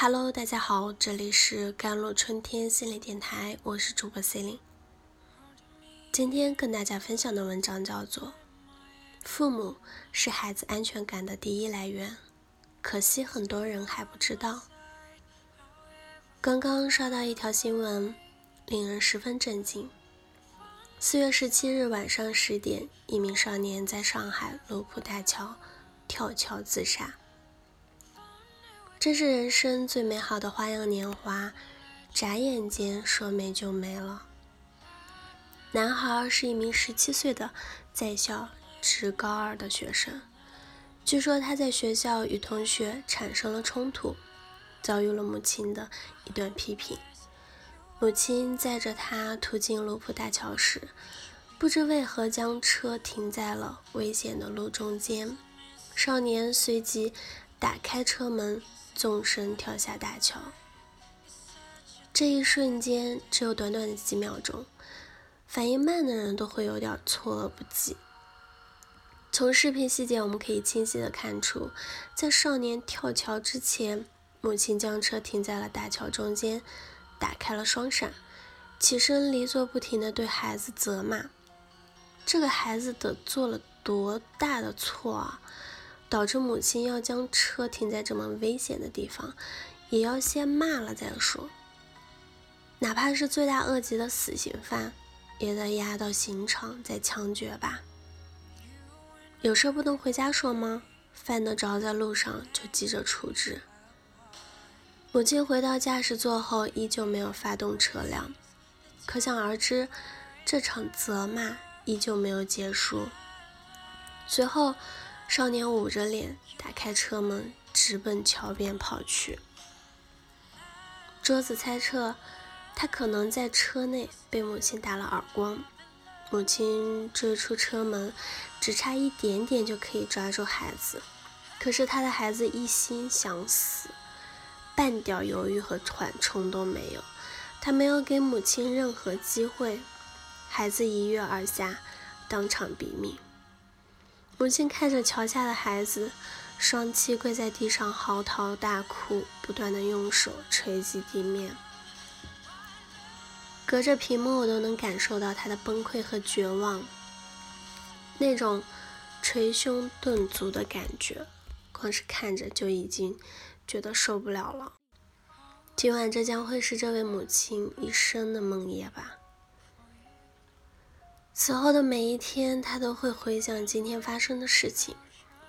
Hello，大家好，这里是甘露春天心理电台，我是主播 Celine。今天跟大家分享的文章叫做《父母是孩子安全感的第一来源》，可惜很多人还不知道。刚刚刷到一条新闻，令人十分震惊。四月十七日晚上十点，一名少年在上海卢浦大桥跳桥自杀。这是人生最美好的花样年华，眨眼间说没就没了。男孩是一名十七岁的在校职高二的学生，据说他在学校与同学产生了冲突，遭遇了母亲的一段批评。母亲载着他途经卢浦大桥时，不知为何将车停在了危险的路中间，少年随即打开车门。纵身跳下大桥，这一瞬间只有短短的几秒钟，反应慢的人都会有点措愕不及。从视频细节我们可以清晰的看出，在少年跳桥之前，母亲将车停在了大桥中间，打开了双闪，起身离座不停的对孩子责骂。这个孩子得做了多大的错啊！导致母亲要将车停在这么危险的地方，也要先骂了再说。哪怕是罪大恶极的死刑犯，也得押到刑场再枪决吧。有事不能回家说吗？犯得着在路上就急着处置。母亲回到驾驶座后，依旧没有发动车辆，可想而知，这场责骂依旧没有结束。随后。少年捂着脸，打开车门，直奔桥边跑去。桌子猜测，他可能在车内被母亲打了耳光。母亲追出车门，只差一点点就可以抓住孩子，可是他的孩子一心想死，半点犹豫和缓冲都没有。他没有给母亲任何机会，孩子一跃而下，当场毙命。母亲看着桥下的孩子，双膝跪在地上嚎啕大哭，不断的用手捶击地面。隔着屏幕，我都能感受到他的崩溃和绝望，那种捶胸顿足的感觉，光是看着就已经觉得受不了了。今晚这将会是这位母亲一生的梦魇吧。此后的每一天，他都会回想今天发生的事情，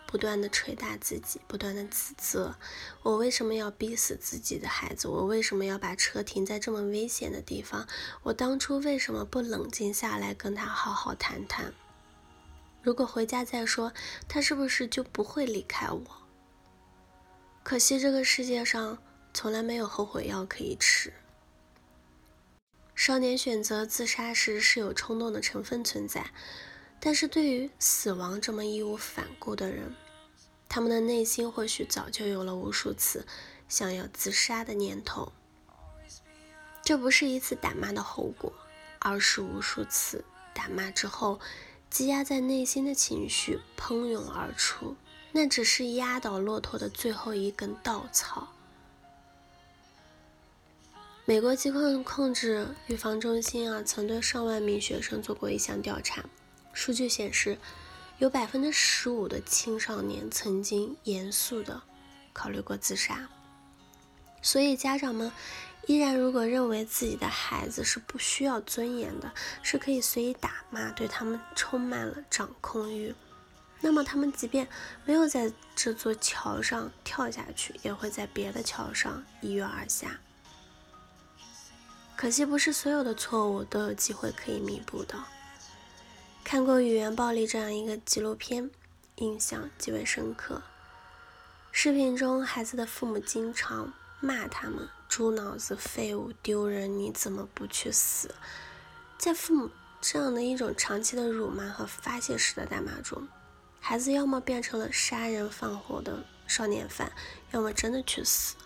不断的捶打自己，不断的自责：我为什么要逼死自己的孩子？我为什么要把车停在这么危险的地方？我当初为什么不冷静下来跟他好好谈谈？如果回家再说，他是不是就不会离开我？可惜这个世界上从来没有后悔药可以吃。少年选择自杀时是有冲动的成分存在，但是对于死亡这么义无反顾的人，他们的内心或许早就有了无数次想要自杀的念头。这不是一次打骂的后果，而是无数次打骂之后积压在内心的情绪喷涌而出，那只是压倒骆驼的最后一根稻草。美国疾控控制预防中心啊，曾对上万名学生做过一项调查，数据显示，有百分之十五的青少年曾经严肃的考虑过自杀。所以家长们依然如果认为自己的孩子是不需要尊严的，是可以随意打骂，对他们充满了掌控欲，那么他们即便没有在这座桥上跳下去，也会在别的桥上一跃而下。可惜不是所有的错误都有机会可以弥补的。看过《语言暴力》这样一个纪录片，印象极为深刻。视频中，孩子的父母经常骂他们“猪脑子”“废物”“丢人”，你怎么不去死？在父母这样的一种长期的辱骂和发泄式的大骂中，孩子要么变成了杀人放火的少年犯，要么真的去死。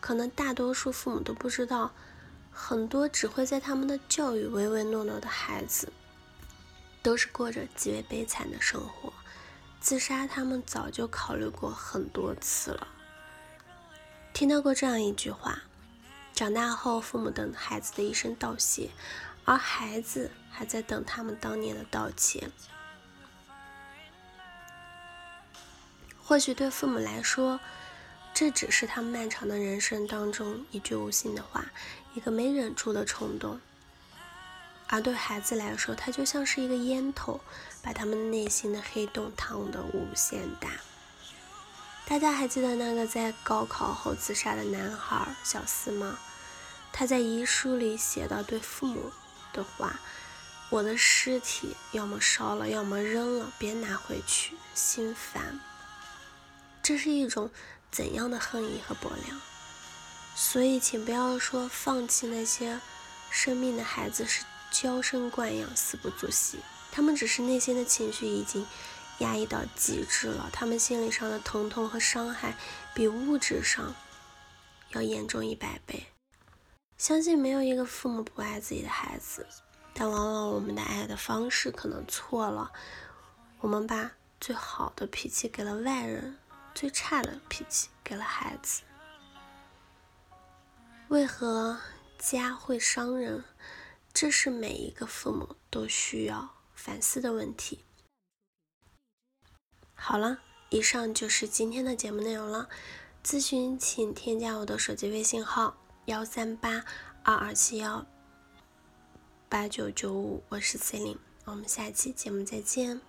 可能大多数父母都不知道。很多只会在他们的教育唯唯诺诺的孩子，都是过着极为悲惨的生活。自杀，他们早就考虑过很多次了。听到过这样一句话：长大后，父母等孩子的一声道谢，而孩子还在等他们当年的道歉。或许对父母来说，这只是他漫长的人生当中一句无心的话，一个没忍住的冲动；而对孩子来说，它就像是一个烟头，把他们内心的黑洞烫得无限大。大家还记得那个在高考后自杀的男孩小思吗？他在遗书里写到对父母的话：“我的尸体要么烧了，要么扔了，别拿回去，心烦。”这是一种怎样的恨意和薄凉？所以，请不要说放弃那些生命的孩子是娇生惯养、死不足惜，他们只是内心的情绪已经压抑到极致了，他们心理上的疼痛和伤害比物质上要严重一百倍。相信没有一个父母不爱自己的孩子，但往往我们的爱的方式可能错了，我们把最好的脾气给了外人。最差的脾气给了孩子，为何家会伤人？这是每一个父母都需要反思的问题。好了，以上就是今天的节目内容了。咨询请添加我的手机微信号：幺三八二二七幺八九九五，我是 C 琳，我们下期节目再见。